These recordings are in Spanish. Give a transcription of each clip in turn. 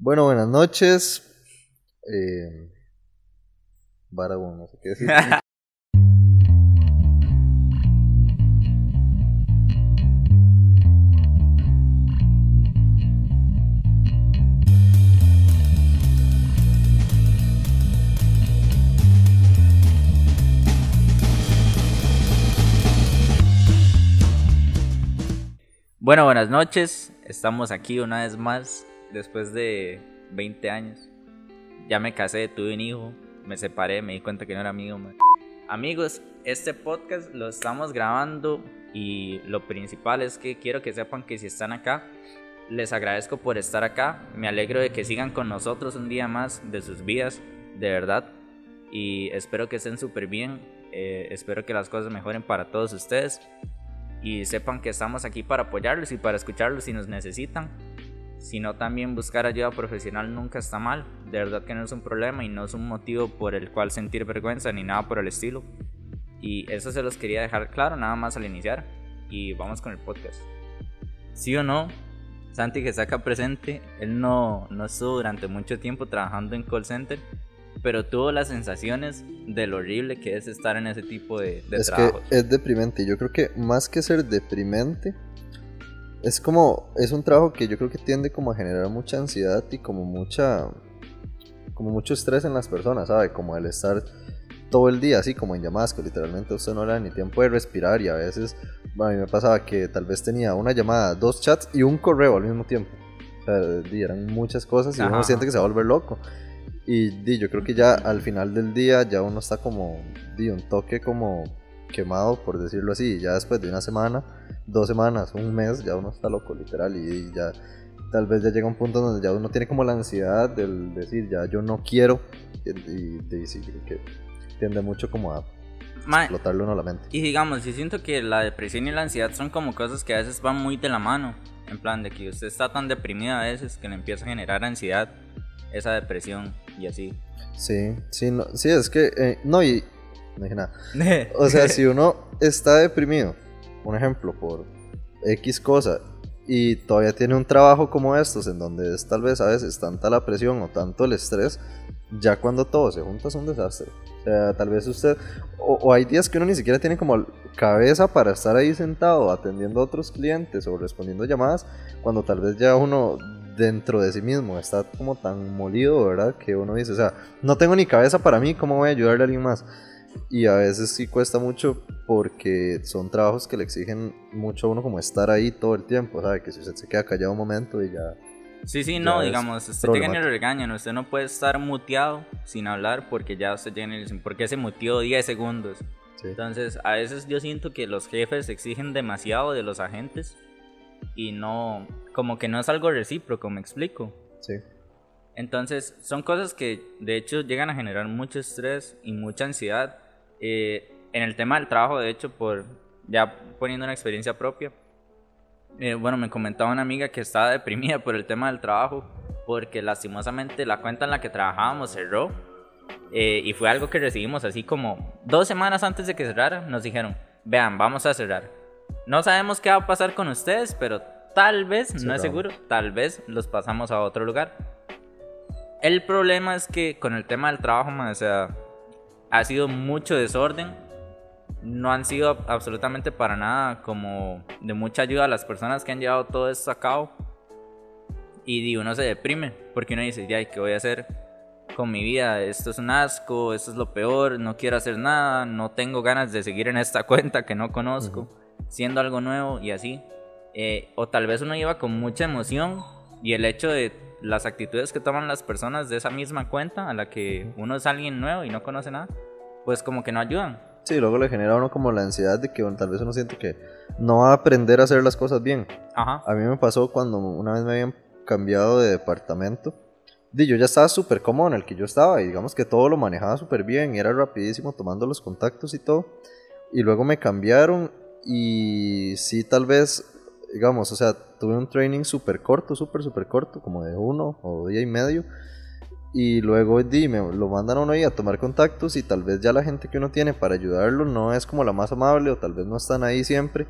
Bueno, buenas noches. Eh, no sé qué decir. Bueno, buenas noches. Estamos aquí una vez más después de 20 años. Ya me casé, tuve un hijo, me separé, me di cuenta que no era man. Amigos, este podcast lo estamos grabando y lo principal es que quiero que sepan que si están acá, les agradezco por estar acá. Me alegro de que sigan con nosotros un día más de sus vidas, de verdad. Y espero que estén súper bien. eh, espero que las cosas mejoren para todos ustedes y sepan que estamos aquí para apoyarlos y para escucharlos si nos necesitan. Si no, también buscar ayuda profesional nunca está mal. De verdad que no es un problema y no es un motivo por el cual sentir vergüenza ni nada por el estilo. Y eso se los quería dejar claro nada más al iniciar. Y vamos con el podcast. ¿Sí o no? Santi que está acá presente, él no, no estuvo durante mucho tiempo trabajando en call center, pero tuvo las sensaciones de lo horrible que es estar en ese tipo de, de es que trabajos. es deprimente. Yo creo que más que ser deprimente, es como, es un trabajo que yo creo que tiende como a generar mucha ansiedad y como mucha, como mucho estrés en las personas, ¿sabe? Como el estar todo el día así como en llamadas que literalmente usted no le da ni tiempo de respirar y a veces bueno, a mí me pasaba que tal vez tenía una llamada, dos chats y un correo al mismo tiempo. O sea, di, eran muchas cosas y Ajá. uno siente que se va a volver loco. Y di, yo creo que ya al final del día ya uno está como, di, un toque como quemado, por decirlo así. Ya después de una semana, dos semanas, un mes, ya uno está loco, literal. Y, ya tal vez ya llega un punto donde ya uno tiene como la ansiedad del decir, ya yo no quiero. Y, y, di, sí, que tiende mucho como a Mae, explotarlo uno la mente. Y digamos, yo siento que la depresión y la ansiedad son como cosas que a veces van muy de la mano. En plan, de que usted está tan deprimido a veces que le empieza a generar ansiedad, esa depresión y así. Sí, sí, no, sí, es que, eh, no, y, no dije nada. O sea, si uno está deprimido, un ejemplo, por X cosa, y todavía tiene un trabajo como estos, en donde es tal vez a veces tanta la presión o tanto el estrés, ya cuando todo se junta es un desastre. O sea, tal vez usted, o, o hay días que uno ni siquiera tiene como cabeza para estar ahí sentado atendiendo a otros clientes o respondiendo llamadas, cuando tal vez ya uno dentro de sí mismo está como tan molido, ¿verdad? Que uno dice, o sea, no tengo ni cabeza para mí, ¿cómo voy a ayudarle a alguien más? Y a veces sí cuesta mucho porque son trabajos que le exigen mucho a uno como estar ahí todo el tiempo, ¿sabe? Que si usted se queda callado un momento y ya... Sí, sí, Ya no, digamos, usted llega el problemático. regaño, usted no puede estar muteado sin hablar porque ya usted llega en el... porque se muteó 10 segundos. Sí. Entonces, a veces yo siento que los jefes exigen demasiado de los agentes y no, como que no es algo recíproco, me explico. Sí. Entonces, son cosas que de hecho llegan a generar mucho estrés y mucha ansiedad. Eh, en el tema del trabajo, de hecho, por ya poniendo una experiencia propia, eh, bueno, me comentaba una amiga que estaba deprimida por el tema del trabajo, porque lastimosamente la cuenta en la que trabajábamos cerró. eh, y fue algo que recibimos así como dos semanas antes de que cerrara. Nos dijeron, vean, vamos a cerrar. No sabemos qué va a pasar con ustedes, pero tal vez, no es seguro, tal vez los pasamos a otro lugar. El problema es que con el tema del trabajo, man, o sea, ha sido mucho desorden. No han sido absolutamente para nada como de mucha ayuda a las personas que han llevado todo esto a cabo. Y uno se deprime porque uno dice, ya, ¿qué voy a hacer con mi vida? Esto es un asco, esto es lo peor, no quiero hacer nada, no tengo ganas de seguir en esta cuenta que no conozco, siendo algo nuevo y así. Eh, o tal vez uno iba con mucha emoción y el hecho de las actitudes que toman las personas de esa misma cuenta a la que uno es alguien nuevo y no conoce nada, pues como que no ayudan. Sí, luego le genera a uno como la ansiedad de que bueno, tal vez uno siente que no va a aprender a hacer las cosas bien. Ajá. A mí me pasó cuando una vez me habían cambiado de departamento. Di, yo ya estaba súper cómodo en el que yo estaba y digamos que todo lo manejaba súper bien y era rapidísimo tomando los contactos y todo. Y luego me cambiaron y sí, tal vez, digamos, o sea, tuve un training súper corto, súper, súper corto, como de uno o día y medio. Y luego di, lo mandan a uno ahí a tomar contactos y tal vez ya la gente que uno tiene para ayudarlo no es como la más amable o tal vez no están ahí siempre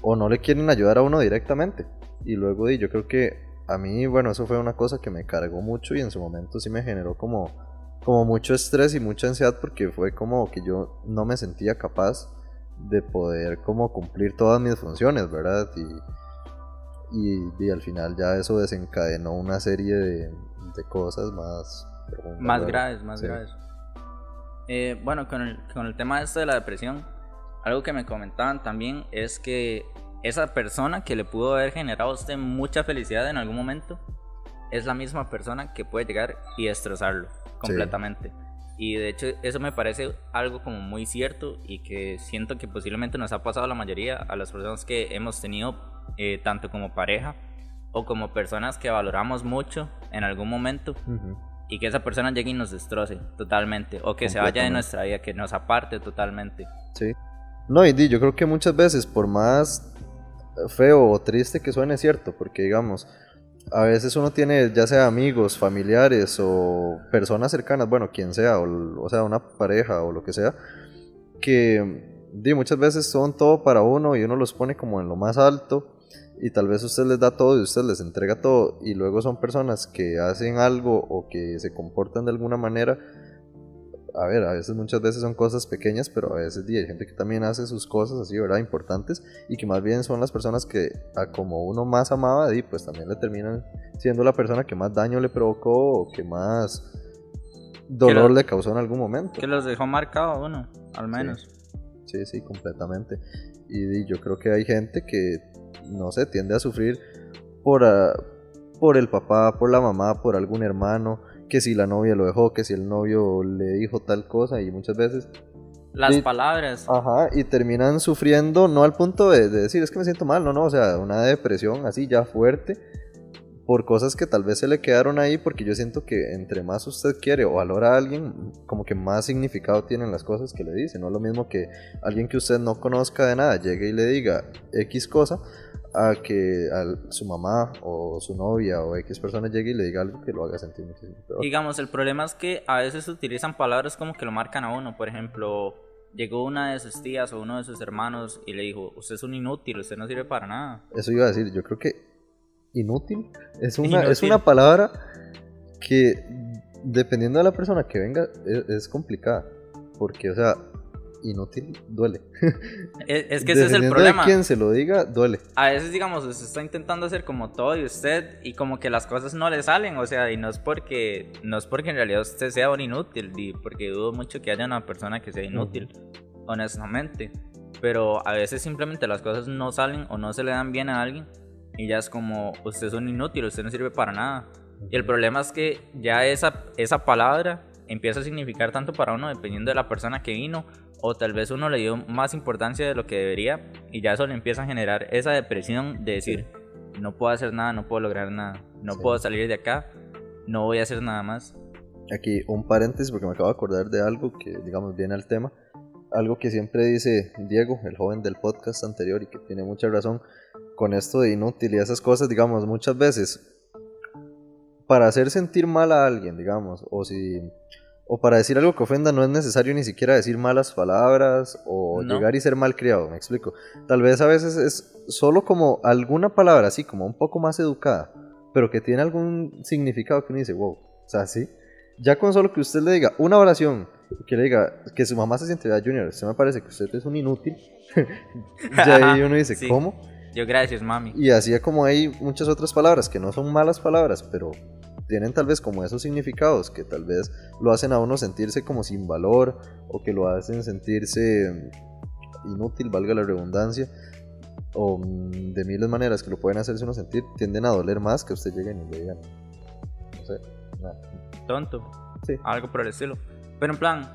o no le quieren ayudar a uno directamente. Y luego di, yo creo que a mí, bueno, eso fue una cosa que me cargó mucho y en su momento sí me generó como, como mucho estrés y mucha ansiedad porque fue como que yo no me sentía capaz de poder como cumplir todas mis funciones, ¿verdad? Y, y, al final ya eso desencadenó una serie de, de cosas más... Más graves, más graves. Eh, bueno, con el, con el tema este de la depresión, algo que me comentaban también es que esa persona que le pudo haber generado a usted mucha felicidad en algún momento es la misma persona que puede llegar y destrozarlo completamente. Y de hecho eso me parece algo como muy cierto y que siento que posiblemente nos ha pasado a la mayoría, a las personas que hemos tenido eh, tanto como pareja o como personas que valoramos mucho en algún momento y que esa persona llegue y nos destroce totalmente o que se vaya de nuestra vida, que nos aparte totalmente. Sí. No, y yo creo que muchas veces por más feo o triste que suene, cierto, porque digamos, a veces uno tiene ya sea amigos, familiares o personas cercanas, bueno, quien sea, o, sea, una pareja o lo que sea, que di, muchas veces son todo para uno y uno los pone como en lo más alto y tal vez usted les da todo y usted les entrega todo y luego son personas que hacen algo o que se comportan de alguna manera a ver, a veces muchas veces son cosas pequeñas, pero a veces hay gente que también hace sus cosas así, ¿verdad? Importantes y que más bien son las personas que a como uno más amaba, y pues también le terminan siendo la persona que más daño le provocó o que más dolor le causó en algún momento. Que los dejó marcado a uno, al menos. Sí, sí, completamente. Y, yo creo que hay gente que, no sé, tiende a sufrir por, ah, por el papá, por la mamá, por algún hermano que si la novia lo dejó, que si el novio le dijo tal cosa y muchas veces... Las palabras. Ajá, y terminan sufriendo, no al punto de, decir es que me siento mal, no, no, o sea, una depresión así ya fuerte por cosas que tal vez se le quedaron ahí porque yo siento que entre más usted quiere o valora a alguien, como que más significado tienen las cosas que le dice, no es lo mismo que alguien que usted no conozca de nada llegue y le diga X cosa a que a su mamá o su novia o X persona llegue y le diga algo que lo haga sentir muchísimo Digamos, el problema es que a veces utilizan palabras como que lo marcan a uno. Por ejemplo, llegó una de sus tías o uno de sus hermanos y le dijo, usted es un inútil, usted no sirve para nada. Eso iba a decir, yo creo que inútil es una, Es una palabra que dependiendo de la persona que venga es, es complicada. Porque, o sea, inútil duele. Es, que ese es el problema. De quien se lo diga, duele. A veces, digamos, usted está intentando hacer como todo y usted, y como que las cosas no le salen, o sea, y no es porque, no es porque en realidad usted sea un inútil, porque dudo mucho que haya una persona que sea inútil, honestamente. Pero a veces simplemente las cosas no salen o no se le dan bien a alguien, y ya es como, usted es un inútil, usted no sirve para nada. Y el problema es que ya esa, esa palabra empieza a significar tanto para uno dependiendo de la persona que vino o tal vez uno le dio más importancia de lo que debería y ya eso le empieza a generar esa depresión de decir, no puedo hacer nada, no puedo lograr nada, no puedo salir de acá, no voy a hacer nada más. Aquí un paréntesis porque me acabo de acordar de algo que digamos viene al tema, algo que siempre dice Diego, el joven del podcast anterior y que tiene mucha razón con esto de inútil y esas cosas, digamos, muchas veces para hacer sentir mal a alguien, digamos, o si o para decir algo que ofenda no es necesario ni siquiera decir malas palabras o llegar y ser mal criado, me explico. Tal vez a veces es solo como alguna palabra así, como un poco más educada, pero que tiene algún significado que uno dice, wow, o sea, sí. Ya con solo que usted le diga una oración, que le diga que su mamá se siente, Junior, usted me parece que usted es un inútil, ya ahí uno dice, ¿cómo? Yo gracias, mami. Y así como hay muchas otras palabras que no son malas palabras, pero tienen tal vez como esos significados que tal vez lo hacen a uno sentirse como sin valor o que lo hacen sentirse inútil, valga la redundancia, o mm, de miles de maneras que lo pueden hacerse uno sentir, tienden a doler más que usted llegue y le digan, no sé, nada. Tonto. Sí. Algo por el estilo. Pero en plan,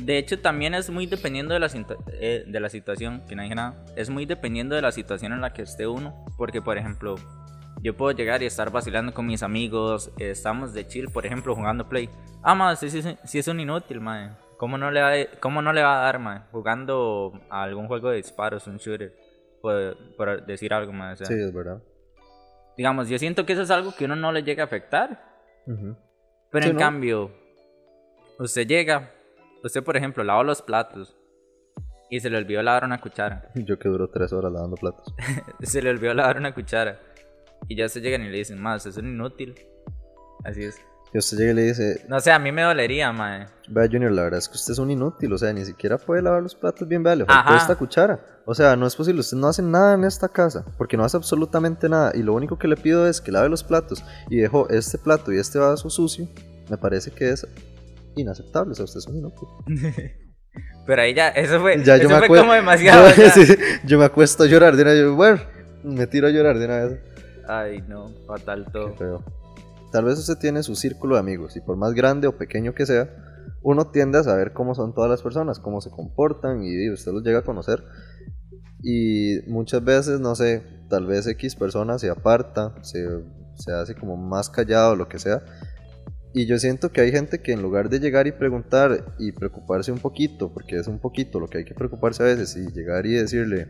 de hecho también es muy dependiendo de la, eh, de la situación, que no dije nada, es muy dependiendo de la situación en la que esté uno, porque por ejemplo, yo puedo llegar y estar vacilando con mis amigos, estamos de chill, por ejemplo, jugando play. Ah, más si sí, es un inútil, man. ¿Cómo no, le va, ¿Cómo no le va a dar, man? Jugando a algún juego de disparos, un shooter, por, decir algo, más. sí, es verdad. Digamos, yo siento que eso es algo que uno no le llega a afectar. Pero en cambio, usted llega, usted por ejemplo lava los platos y se le olvidó lavar una cuchara. Yo que duró tres horas lavando platos. se le olvidó lavar una cuchara Y ya se llegan y le dicen, más, es un inútil. Así es. Que usted llegue y le dice... No sé, a mí me dolería, mae. Vea, Junior, la verdad es que usted es un inútil. O sea, ni siquiera puede lavar los platos bien, vea, le faltó esta cuchara. O sea, no es posible. Usted no hace nada en esta casa. Porque no hace absolutamente nada. Y lo único que le pido es que lave los platos. Y dejó este plato y este vaso sucio. Me parece que es inaceptable. O sea, usted es un inútil. Pero ahí ya, eso fue, ya, eso fue como demasiado. Yo, me acuesto a llorar de una vez. Bueno, me tiro a llorar de una vez. Ay, no, fatal todo. Qué feo. Tal vez usted tiene su círculo de amigos y por más grande o pequeño que sea, uno tiende a saber cómo son todas las personas, cómo se comportan y usted los llega a conocer. Y muchas veces, no sé, tal vez X persona se aparta, se, se hace como más callado o lo que sea. Y yo siento que hay gente que en lugar de llegar y preguntar y preocuparse un poquito, porque es un poquito lo que hay que preocuparse a veces, y llegar y decirle,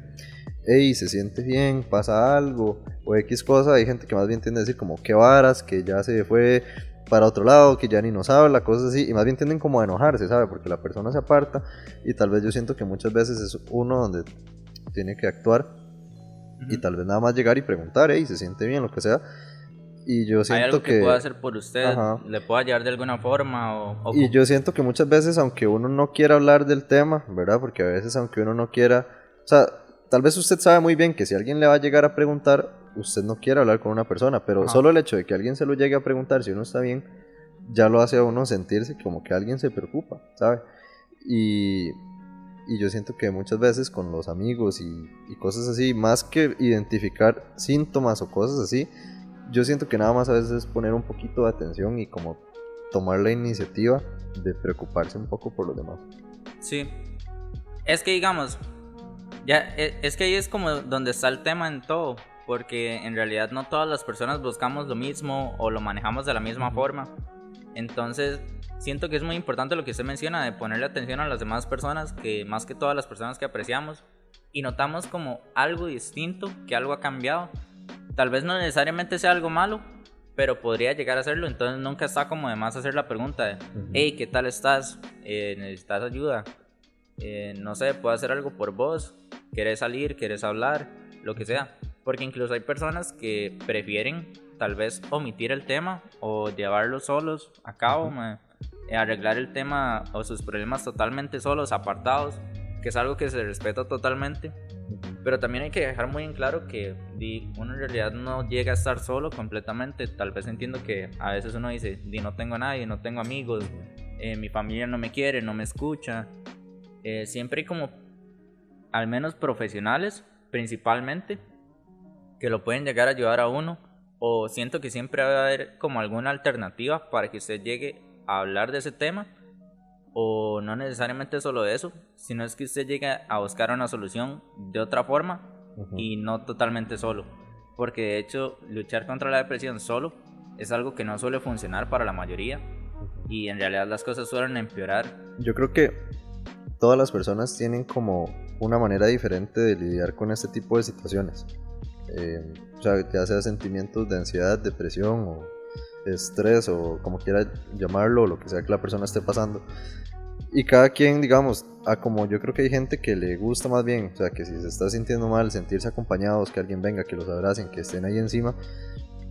hey, se siente bien, pasa algo, o X cosa, hay gente que más bien tiende a decir como, qué varas, que ya se fue para otro lado, que ya ni nos habla, cosas así, y más bien tienden como a enojarse, ¿sabe? Porque la persona se aparta y tal vez yo siento que muchas veces es uno donde tiene que actuar y tal vez nada más llegar y preguntar, hey, se siente bien, lo que sea. Y yo siento ¿Hay algo que, pueda hacer por usted? ¿Le pueda ayudar de alguna forma? O, y yo siento que muchas veces, aunque uno no quiera hablar del tema, ¿verdad? Porque a veces, aunque uno no quiera, o sea, tal vez usted sabe muy bien que si alguien le va a llegar a preguntar, usted no quiere hablar con una persona, pero solo el hecho de que alguien se lo llegue a preguntar si uno está bien, ya lo hace a uno sentirse como que alguien se preocupa, ¿sabe? Y, y yo siento que muchas veces con los amigos y, y, cosas así, más que identificar síntomas o cosas así, yo siento que nada más a veces es poner un poquito de atención y como tomar la iniciativa de preocuparse un poco por los demás. Sí. Es que digamos, ya, e, es que ahí es como donde está el tema en todo, porque en realidad no todas las personas buscamos lo mismo o lo manejamos de la misma forma. Entonces, siento que es muy importante lo que usted menciona de ponerle atención a las demás personas, que más que todas las personas que apreciamos, y notamos como algo distinto, que algo ha cambiado. Tal vez no necesariamente sea algo malo, pero podría llegar a serlo. Entonces nunca está como de más hacer la pregunta de, hey, ¿qué tal estás? Eh, ¿Necesitas ayuda? Eh, no sé, puedo hacer algo por vos, querés salir, querés hablar, lo que sea. Porque incluso hay personas que prefieren tal vez omitir el tema o llevarlo solos a cabo, eh, arreglar el tema o sus problemas totalmente solos, apartados, que es algo que se respeta totalmente. Pero también hay que dejar muy en claro que uno en realidad no llega a estar solo completamente. Tal vez entiendo que a veces uno dice, di no tengo a nadie, no tengo amigos, eh, mi familia no me quiere, no me escucha, eh, siempre hay como, al menos profesionales principalmente, que lo pueden llegar a ayudar a uno. O siento que siempre va a haber como alguna alternativa para que usted llegue a hablar de ese tema. O no necesariamente solo de eso, sino es que usted llegue a buscar una solución de otra forma y no totalmente solo. Porque de hecho luchar contra la depresión solo es algo que no suele funcionar para la mayoría y en realidad las cosas suelen empeorar. Yo creo que todas las personas tienen como una manera diferente de lidiar con este tipo de situaciones. Eh, o sea, ya sea sentimientos de ansiedad, depresión o estrés o como quiera llamarlo, lo que sea que la persona esté pasando. Y cada quien, digamos, a como yo creo que hay gente que le gusta más bien, o sea, que si se está sintiendo mal, sentirse acompañados, que alguien venga, que los abracen, que estén ahí encima,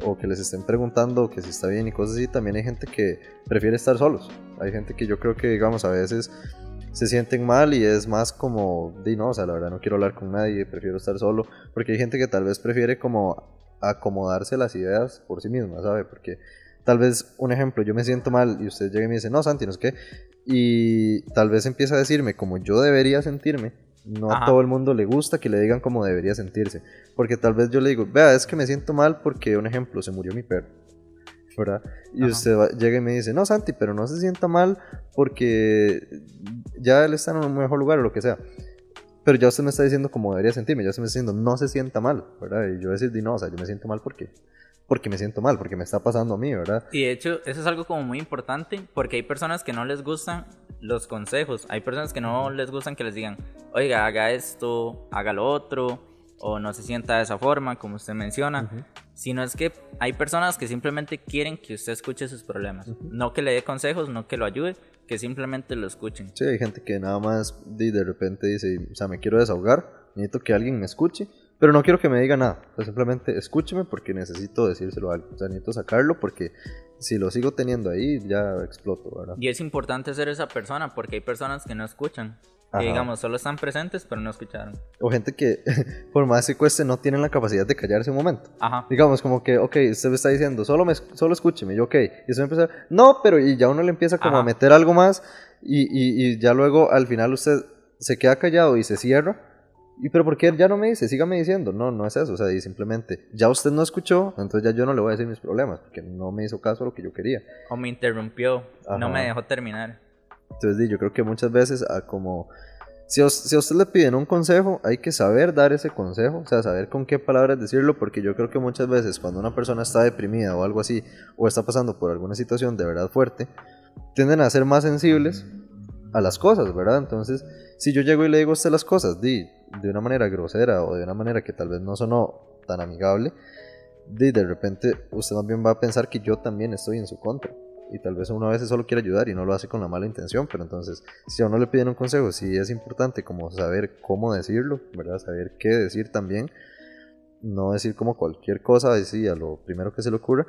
o que les estén preguntando que si está bien y cosas así, también hay gente que prefiere estar solos. Hay gente que yo creo que, digamos, a veces se sienten mal y es más como, di no, o sea, la verdad no quiero hablar con nadie, prefiero estar solo, porque hay gente que tal vez prefiere como acomodarse las ideas por sí misma, ¿sabe? Porque tal vez, un ejemplo, yo me siento mal y usted llega y me dice, no, Santi, no sé qué, y tal vez empieza a decirme como yo debería sentirme, no a todo el mundo le gusta que le digan como debería sentirse, porque tal vez yo le digo, vea, es que me siento mal porque, un ejemplo, se murió mi perro y usted llega y me dice, no, Santi, pero no se sienta mal porque ya él está en un mejor lugar o lo que sea. Pero ya usted me está diciendo como debería sentirme, ya usted me está diciendo, no se sienta mal, ¿verdad? Y yo decir, no, o sea, yo me siento mal porque porque me siento mal, porque me está pasando a mí, ¿verdad? Y de hecho, eso es algo como muy importante, porque hay personas que no les gustan los consejos, hay personas que no les gustan que les digan, oiga, haga esto, haga lo otro, o no se sienta de esa forma, como usted menciona, sino es que hay personas que simplemente quieren que usted escuche sus problemas, no que le dé consejos, no que lo ayude, que simplemente lo escuchen. Sí, hay gente que nada más de, de repente dice, o sea, me quiero desahogar, necesito que alguien me escuche, pero no quiero que me diga nada. simplemente escúcheme porque necesito decírselo a alguien. O sea, necesito sacarlo porque si lo sigo teniendo ahí, ya exploto, ¿verdad? Y es importante ser esa persona porque hay personas que no escuchan. Que digamos, solo están presentes, pero no escucharon. O gente que, por más que cueste, no tienen la capacidad de callarse un momento. Ajá. Digamos, como que, ok, usted me está diciendo, solo, me, solo escúcheme. yo, ok. Y usted empieza, no, pero y ya uno le empieza como a meter algo más. Y, y, y ya luego, al final, usted se queda callado y se cierra ¿Y pero por qué ya no me dice? Sígame diciendo. No, no es eso. O sea, y simplemente, ya usted no escuchó, entonces ya yo no le voy a decir mis problemas, porque no me hizo caso a lo que yo quería. O me interrumpió, no me dejó terminar. Entonces, yo creo que muchas veces, a como. Si a, si a usted le piden un consejo, hay que saber dar ese consejo, o sea, saber con qué palabras decirlo, porque yo creo que muchas veces cuando una persona está deprimida o algo así, o está pasando por alguna situación de verdad fuerte, tienden a ser más sensibles a las cosas, ¿verdad? Entonces, si yo llego y le digo a usted las cosas, di, de una manera grosera o de una manera que tal vez no sonó tan amigable, de, de repente usted también va a pensar que yo también estoy en su contra. Y tal vez uno a veces solo quiere ayudar y no lo hace con la mala intención, pero entonces si a uno le piden un consejo, sí es importante como saber cómo decirlo, ¿verdad? Saber qué decir también, no decir como cualquier cosa, decir a lo primero que se le ocurra,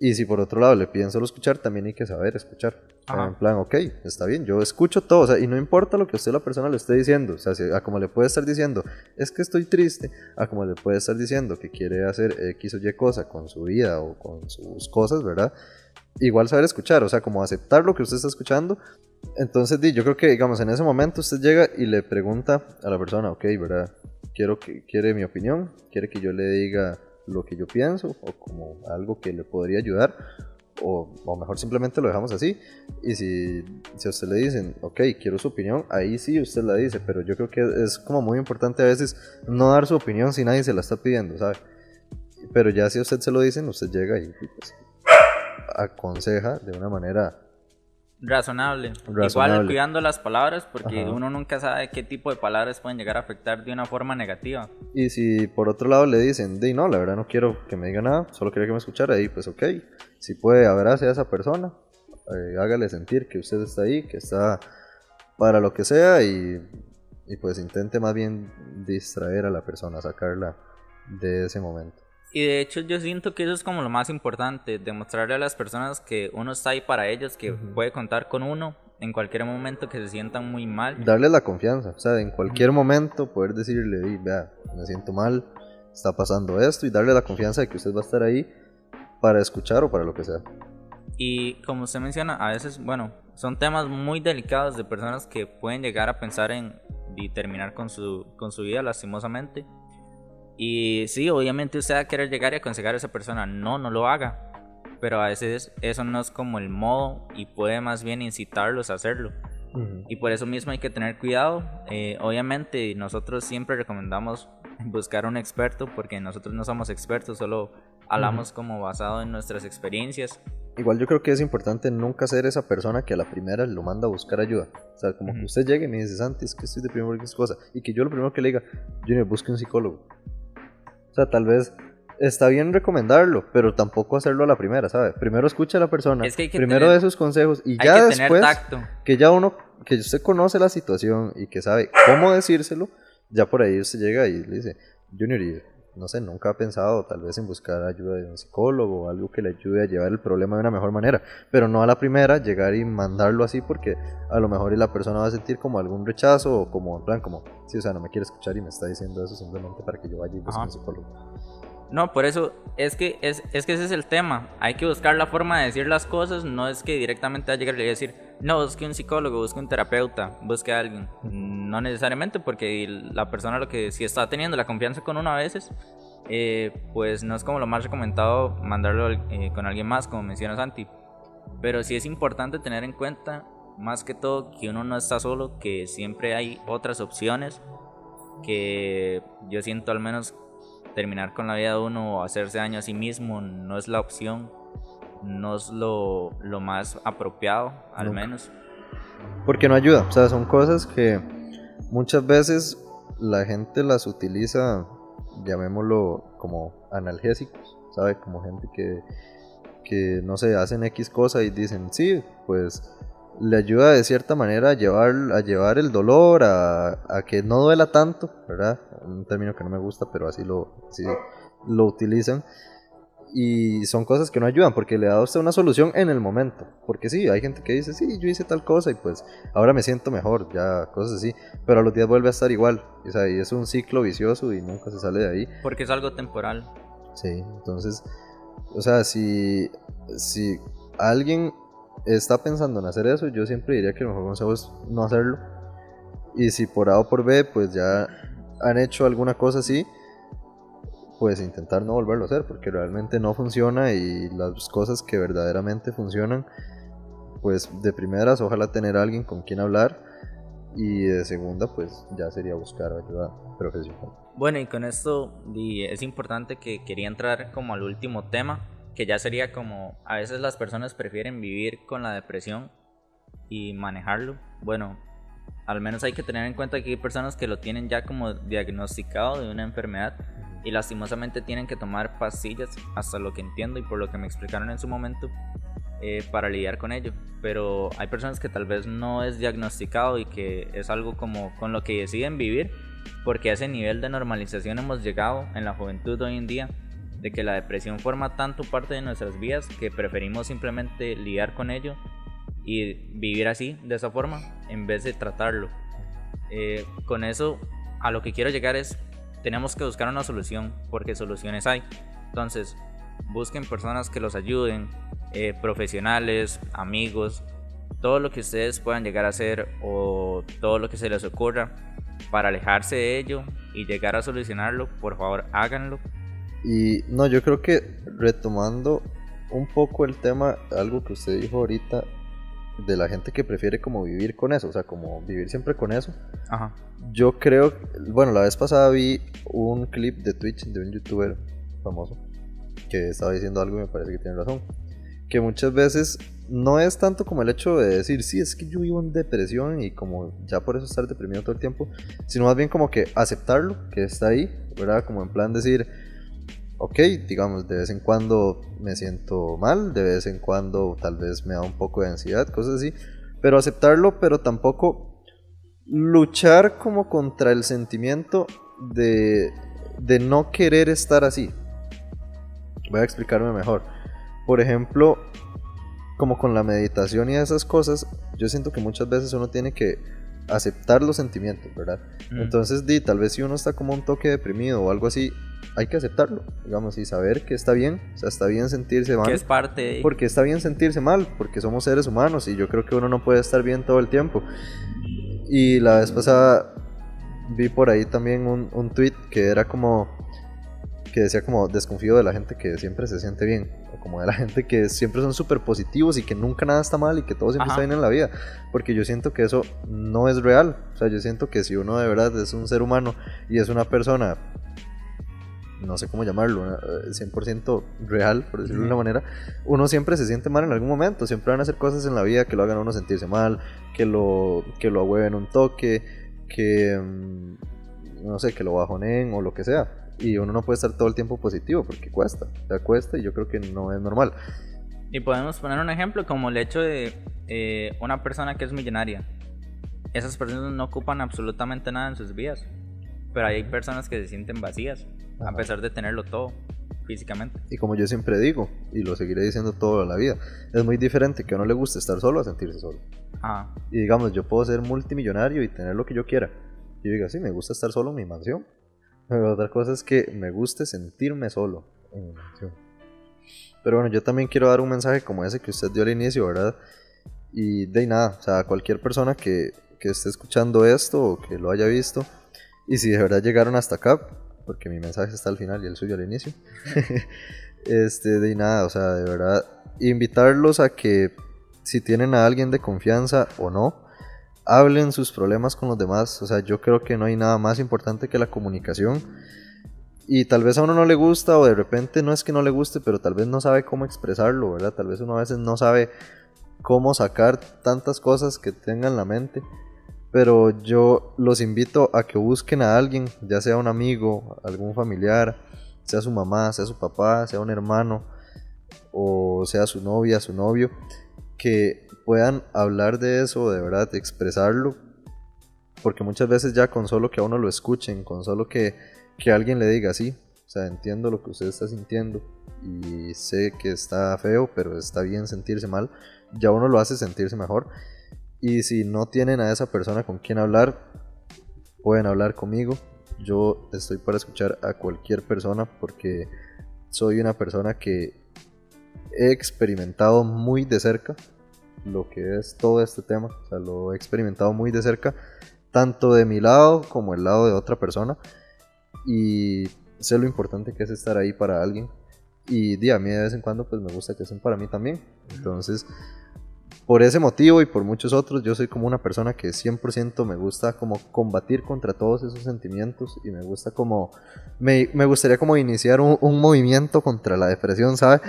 y si por otro lado le piden solo escuchar, también hay que saber escuchar. en plan, ok, está bien, yo escucho todo, o sea, y no importa lo que usted la persona le esté diciendo, o sea, a como le puede estar diciendo, es que estoy triste, a como le puede estar diciendo que quiere hacer X o Y cosa con su vida o con sus cosas, ¿verdad? Igual saber escuchar, o sea, como aceptar lo que usted está escuchando. Entonces, yo creo que, digamos, en ese momento usted llega y le pregunta a la persona, ok, ¿verdad? Quiero que, quiere mi opinión, quiere que yo le diga lo que yo pienso o como algo que le podría ayudar o, o, mejor simplemente lo dejamos así. Y si, si a usted le dicen, ok, quiero su opinión, ahí sí usted la dice, pero yo creo que es como muy importante a veces no dar su opinión si nadie se la está pidiendo, ¿sabe? Pero ya si a usted se lo dicen, usted llega y pues, aconseja de una manera Razonable. Igual cuidando las palabras porque uno nunca sabe qué tipo de palabras pueden llegar a afectar de una forma negativa. Y si por otro lado le dicen, di no, la verdad no quiero que me diga nada, solo quería que me escuchara, ahí pues ok, si puede abrace a esa persona, eh, hágale sentir que usted está ahí, que está para lo que sea y, y pues intente más bien distraer a la persona, sacarla de ese momento. Y de hecho yo siento que eso es como lo más importante, demostrarle a las personas que uno está ahí para ellos, que puede contar con uno en cualquier momento que se sientan muy mal. Darle la confianza, o sea, en cualquier momento poder decirle, vea, me siento mal, está pasando esto, y darle la confianza de que usted va a estar ahí para escuchar o para lo que sea. Y como usted menciona, a veces, bueno, son temas muy delicados de personas que pueden llegar a pensar en terminar con su, con su vida lastimosamente y sí, obviamente usted va a querer llegar y aconsejar a esa persona, no, no lo haga. Pero a veces eso no es como el modo y puede más bien incitarlos a hacerlo. Y por eso mismo hay que tener cuidado. Eh, obviamente nosotros siempre recomendamos buscar un experto porque nosotros no somos expertos, solo hablamos como basado en nuestras experiencias. Igual yo creo que es importante nunca ser esa persona que a la primera lo manda a buscar ayuda. O sea, como que usted llegue y me dice, Santi, es que estoy de primero es cosa. Y que yo lo primero que le diga, Junior, busque un psicólogo. O sea, tal vez está bien recomendarlo, pero tampoco hacerlo a la primera, ¿sabes? Primero escucha a la persona, primero de sus consejos y ya después que ya uno, que usted conoce la situación y que sabe cómo decírselo, ya por ahí usted llega y le dice, Junior, no sé, nunca ha pensado tal vez en buscar ayuda de un psicólogo o algo que le ayude a llevar el problema de una mejor manera, pero no a la primera llegar y mandarlo así porque a lo mejor la persona va a sentir como algún rechazo o como en plan como, sí, o sea, no me quiere escuchar y me está diciendo eso simplemente para que yo vaya y busque un psicólogo. No, por eso es que, es, es que ese es el tema. Hay que buscar la forma de decir las cosas. No es que directamente va a llegar y decir, no, busque un psicólogo, busque un terapeuta, busque a alguien. No necesariamente, porque la persona lo que si está teniendo la confianza con uno a veces, eh, pues no es como lo más recomendado mandarlo eh, con alguien más, como menciona Santi. Pero sí es importante tener en cuenta, más que todo, que uno no está solo, que siempre hay otras opciones. Que yo siento al menos terminar con la vida de uno o hacerse daño a sí mismo no es la opción, no es lo, lo más apropiado, al menos. Porque no ayuda, o sea, son cosas que muchas veces la gente las utiliza, llamémoslo como analgésicos, ¿sabe? Como gente que, que no sé, hacen X cosa y dicen, sí, pues le ayuda de cierta manera a llevar, a llevar el dolor, a, que no duela tanto, ¿verdad? Un término que no me gusta, pero así lo, así lo utilizan. Y son cosas que no ayudan porque le da a usted una solución en el momento. Porque sí, hay gente que dice, sí, yo hice tal cosa y pues ahora me siento mejor, ya, cosas así. Pero a los días vuelve a estar igual. O sea, y es un ciclo vicioso y nunca se sale de ahí. Porque es algo temporal. Sí, entonces, o sea, si, si alguien está pensando en hacer eso, yo siempre diría que el mejor consejo es no hacerlo. Y si por A o por B, pues ya han hecho alguna cosa así, pues intentar no volverlo a hacer, porque realmente no funciona y las cosas que verdaderamente funcionan, pues de primeras ojalá tener a alguien con quien hablar y de segunda pues ya sería buscar ayuda profesional. Bueno y con esto es importante que quería entrar como al último tema que ya sería como, a veces las personas prefieren vivir con la depresión y manejarlo. Bueno, al menos hay que tener en cuenta que hay personas que lo tienen ya como diagnosticado de una enfermedad y lastimosamente tienen que tomar pastillas, hasta lo que entiendo y por lo que me explicaron en su momento, eh, para lidiar con ello. Pero hay personas que tal vez no es diagnosticado y que es algo como con lo que deciden vivir, porque a ese nivel de normalización hemos llegado en la juventud hoy en día de que la depresión forma tanto parte de nuestras vidas que preferimos simplemente lidiar con ello y vivir así, de esa forma, en vez de tratarlo. Eh, con eso, a lo que quiero llegar es, tenemos que buscar una solución, porque soluciones hay. Entonces, busquen personas que los ayuden, eh, profesionales, amigos, todo lo que ustedes puedan llegar a hacer o todo lo que se les ocurra para alejarse de ello y llegar a solucionarlo, por favor háganlo y no, yo creo que retomando un poco el tema, algo que usted dijo ahorita, de la gente que prefiere como vivir con eso, o sea, como vivir siempre con eso. Ajá. Yo creo, bueno, la vez pasada vi un clip de Twitch de un youtuber famoso que estaba diciendo algo y me parece que tiene razón. Que muchas veces no es tanto como el hecho de decir, sí, es que yo vivo en depresión y como ya por eso estar deprimido todo el tiempo, sino más bien como que aceptarlo, que está ahí, ¿verdad? Como en plan decir, ok, digamos, de vez en cuando me siento mal, de vez en cuando tal vez me da un poco de ansiedad, cosas así, pero aceptarlo, pero tampoco luchar como contra el sentimiento de, de no querer estar así. Voy a explicarme mejor. Por ejemplo, como con la meditación y esas cosas, yo siento que muchas veces uno tiene que aceptar los sentimientos, ¿verdad? Mm. Entonces, di, tal vez si uno está como un toque deprimido o algo así, hay que aceptarlo, digamos, y saber que está bien, o sea, está bien sentirse mal. Que es parte. Porque está bien sentirse mal, porque somos seres humanos y yo creo que uno no puede estar bien todo el tiempo. Y la vez pasada vi por ahí también un, un tweet que era como que decía como desconfío de la gente que siempre se siente bien, o como de la gente que siempre son súper positivos y que nunca nada está mal y que todo siempre está bien en la vida, porque yo siento que eso no es real, o sea, yo siento que si uno de verdad es un ser humano y es una persona no sé cómo llamarlo, 100% eh, real, por decirlo de una manera, uno siempre se siente mal en algún momento, siempre van a hacer cosas en la vida que lo hagan a uno sentirse mal, que lo, que lo ahueven un toque, que, mm, no sé, que lo bajoneen o lo que sea. Y uno no puede estar todo el tiempo positivo porque cuesta, te cuesta y yo creo que no es normal. Y podemos poner un ejemplo como el hecho de eh, una persona que es millonaria. Esas personas no ocupan absolutamente nada en sus vidas, pero hay personas que se sienten vacías a pesar de tenerlo todo físicamente. Y como yo siempre digo, y lo seguiré diciendo toda la vida, es muy diferente que a uno le guste estar solo a sentirse solo. Ah. Y digamos, yo puedo ser multimillonario y tener lo que yo quiera. Y yo digo, sí, me gusta estar solo en mi mansión. Pero otra cosa es que me guste sentirme solo en. Pero bueno, yo también quiero dar un mensaje como ese que usted dio al inicio, ¿verdad? Y de nada, o sea, cualquier persona que, que esté escuchando esto o que lo haya visto, y si de verdad llegaron hasta acá, porque mi mensaje está al final y el suyo al inicio. este, de nada, o sea, de verdad, invitarlos a que si tienen a alguien de confianza o no, hablen sus problemas con los demás. O sea, yo creo que no hay nada más importante que la comunicación. Y tal vez a uno no le gusta o de repente no es que no le guste, pero tal vez no sabe cómo expresarlo, ¿verdad? Tal vez uno a veces no sabe cómo sacar tantas cosas que tenga en la mente. Pero yo los invito a que busquen a alguien, ya sea un amigo, algún familiar, sea su mamá, sea su papá, sea un hermano, o sea su novia, su novio, que puedan hablar de eso, de verdad, expresarlo, porque muchas veces ya con solo que a uno lo escuchen, con solo que, que alguien le diga, sí, o sea, entiendo lo que usted está sintiendo y sé que está feo, pero está bien sentirse mal, ya uno lo hace sentirse mejor. Y si no tienen a esa persona con quien hablar, pueden hablar conmigo. Yo estoy para escuchar a cualquier persona porque soy una persona que he experimentado muy de cerca lo que es todo este tema. O sea, lo he experimentado muy de cerca, tanto de mi lado como el lado de otra persona. Y sé lo importante que es estar ahí para alguien. Y a mí de vez en cuando pues me gusta que estén para mí también. Entonces, por ese motivo y por muchos otros, yo soy como una persona que 100% me gusta como combatir contra todos esos sentimientos y me gusta como, me, me gustaría como iniciar un, un, movimiento contra la depresión, ¿sabes?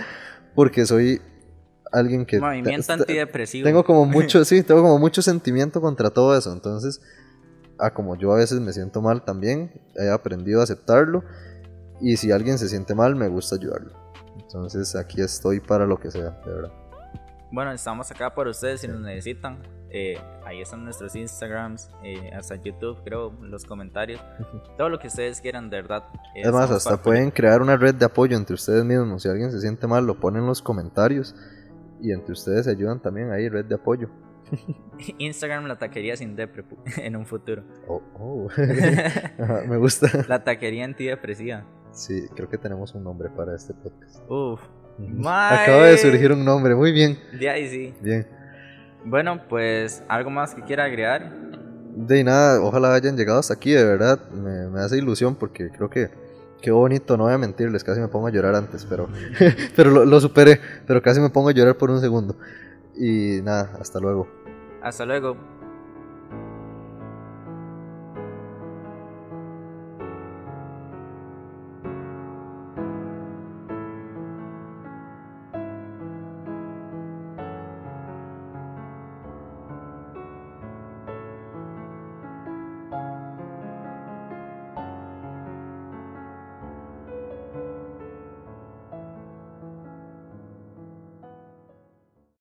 Porque soy alguien que... Movimiento antidepresivo. Tengo como mucho, sí, tengo como mucho sentimiento contra todo eso, entonces, a como yo a veces me siento mal también, he aprendido a aceptarlo y si alguien se siente mal, me gusta ayudarlo. Entonces aquí estoy para lo que sea, de verdad. Bueno, estamos acá por ustedes si nos necesitan. Eh, ahí están nuestros Instagrams, eh, hasta YouTube, creo, los comentarios. Todo lo que ustedes quieran, de verdad. Eh, es más, hasta pueden crear una red de apoyo entre ustedes mismos. Si alguien se siente mal, lo ponen en los comentarios. Y entre ustedes se ayudan también ahí, red de apoyo. Instagram la taquería sin depre en un futuro. Oh, oh. me gusta. La taquería antidepresiva. Sí, creo que tenemos un nombre para este podcast. Uf. Acaba de surgir un nombre, muy bien. De ahí sí. Bien. Bueno, pues, ¿algo más que quiera agregar? De nada, ojalá hayan llegado hasta aquí, de verdad. Me, hace ilusión porque creo que qué bonito, no voy a mentirles, casi me pongo a llorar antes, pero, pero lo, lo superé, pero casi me pongo a llorar por un segundo. Y nada, hasta luego. Hasta luego.